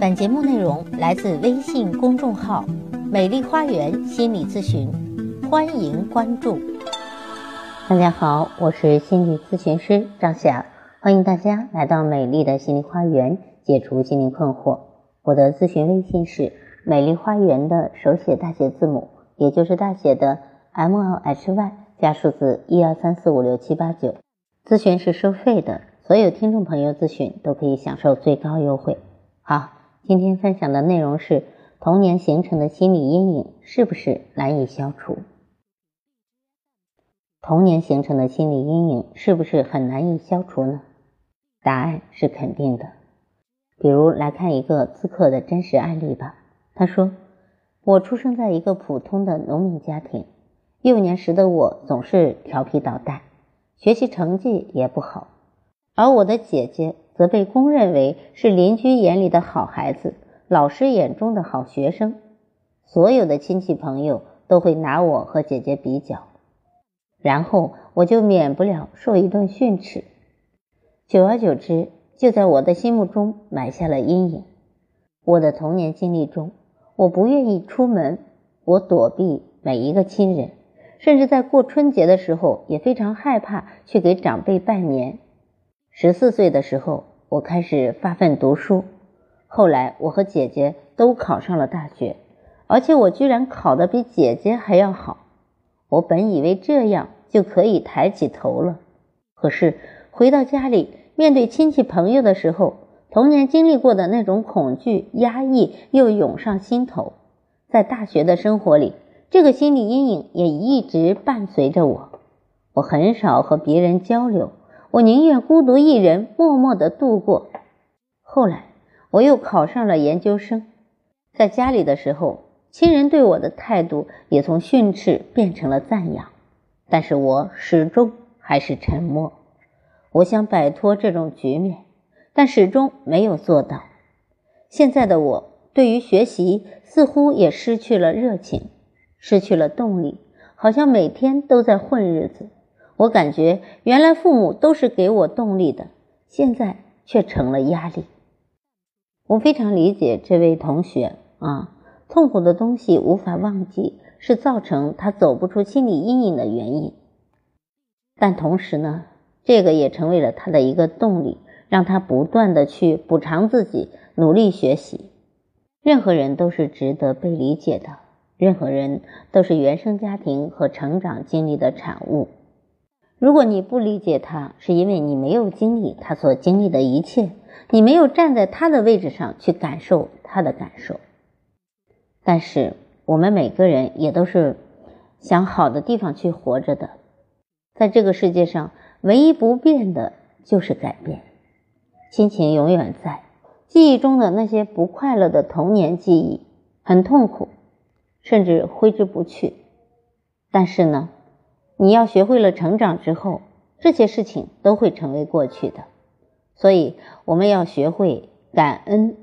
本节目内容来自微信公众号“美丽花园心理咨询”，欢迎关注。大家好，我是心理咨询师张霞，欢迎大家来到美丽的心理花园，解除心灵困惑。我的咨询微信是“美丽花园”的手写大写字母，也就是大写的 M L H Y 加数字一二三四五六七八九。咨询是收费的，所有听众朋友咨询都可以享受最高优惠。好。今天分享的内容是童年形成的心理阴影是不是难以消除？童年形成的心理阴影是不是很难以消除呢？答案是肯定的。比如来看一个自客的真实案例吧。他说：“我出生在一个普通的农民家庭，幼年时的我总是调皮捣蛋，学习成绩也不好，而我的姐姐。”则被公认为是邻居眼里的好孩子，老师眼中的好学生，所有的亲戚朋友都会拿我和姐姐比较，然后我就免不了受一顿训斥。久而久之，就在我的心目中埋下了阴影。我的童年经历中，我不愿意出门，我躲避每一个亲人，甚至在过春节的时候也非常害怕去给长辈拜年。十四岁的时候，我开始发奋读书。后来，我和姐姐都考上了大学，而且我居然考得比姐姐还要好。我本以为这样就可以抬起头了，可是回到家里，面对亲戚朋友的时候，童年经历过的那种恐惧、压抑又涌上心头。在大学的生活里，这个心理阴影也一直伴随着我。我很少和别人交流。我宁愿孤独一人，默默的度过。后来，我又考上了研究生，在家里的时候，亲人对我的态度也从训斥变成了赞扬，但是我始终还是沉默。我想摆脱这种局面，但始终没有做到。现在的我，对于学习似乎也失去了热情，失去了动力，好像每天都在混日子。我感觉原来父母都是给我动力的，现在却成了压力。我非常理解这位同学啊，痛苦的东西无法忘记，是造成他走不出心理阴影的原因。但同时呢，这个也成为了他的一个动力，让他不断的去补偿自己，努力学习。任何人都是值得被理解的，任何人都是原生家庭和成长经历的产物。如果你不理解他，是因为你没有经历他所经历的一切，你没有站在他的位置上去感受他的感受。但是我们每个人也都是想好的地方去活着的，在这个世界上，唯一不变的就是改变。亲情永远在，记忆中的那些不快乐的童年记忆很痛苦，甚至挥之不去。但是呢？你要学会了成长之后，这些事情都会成为过去的。所以，我们要学会感恩，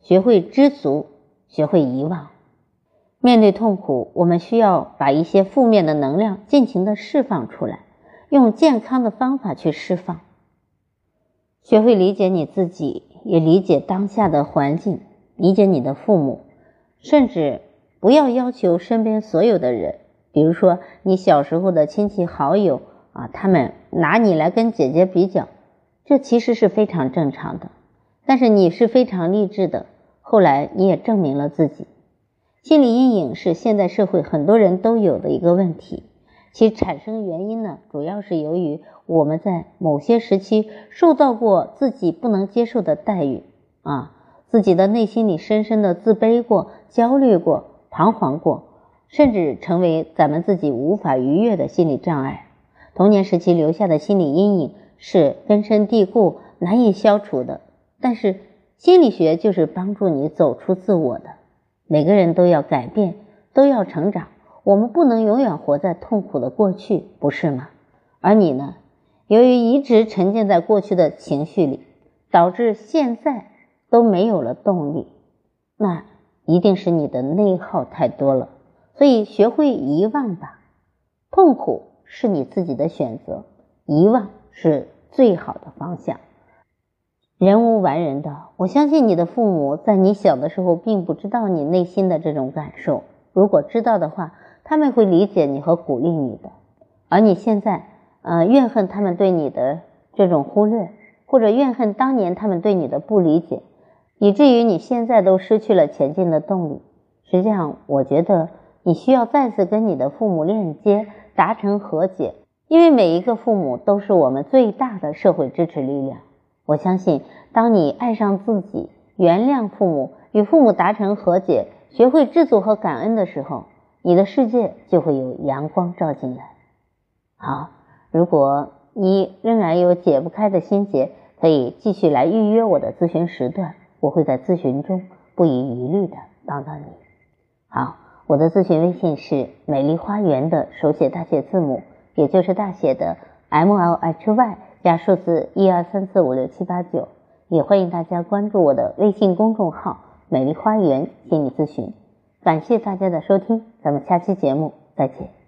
学会知足，学会遗忘。面对痛苦，我们需要把一些负面的能量尽情的释放出来，用健康的方法去释放。学会理解你自己，也理解当下的环境，理解你的父母，甚至不要要求身边所有的人。比如说，你小时候的亲戚好友啊，他们拿你来跟姐姐比较，这其实是非常正常的。但是你是非常励志的，后来你也证明了自己。心理阴影是现在社会很多人都有的一个问题，其产生原因呢，主要是由于我们在某些时期受到过自己不能接受的待遇啊，自己的内心里深深的自卑过、焦虑过、彷徨过。甚至成为咱们自己无法逾越的心理障碍。童年时期留下的心理阴影是根深蒂固、难以消除的。但是心理学就是帮助你走出自我的。每个人都要改变，都要成长。我们不能永远活在痛苦的过去，不是吗？而你呢？由于一直沉浸在过去的情绪里，导致现在都没有了动力。那一定是你的内耗太多了。所以，学会遗忘吧。痛苦是你自己的选择，遗忘是最好的方向。人无完人的，我相信你的父母在你小的时候并不知道你内心的这种感受。如果知道的话，他们会理解你和鼓励你的。而你现在，呃，怨恨他们对你的这种忽略，或者怨恨当年他们对你的不理解，以至于你现在都失去了前进的动力。实际上，我觉得你需要再次跟你的父母链接，达成和解，因为每一个父母都是我们最大的社会支持力量。我相信，当你爱上自己，原谅父母，与父母达成和解，学会知足和感恩的时候，你的世界就会有阳光照进来。好，如果你仍然有解不开的心结，可以继续来预约我的咨询时段，我会在咨询中不遗余力的帮到你。好，我的咨询微信是美丽花园的手写大写字母，也就是大写的 M L H Y。加数字一二三四五六七八九，也欢迎大家关注我的微信公众号“美丽花园心理咨询”。感谢大家的收听，咱们下期节目再见。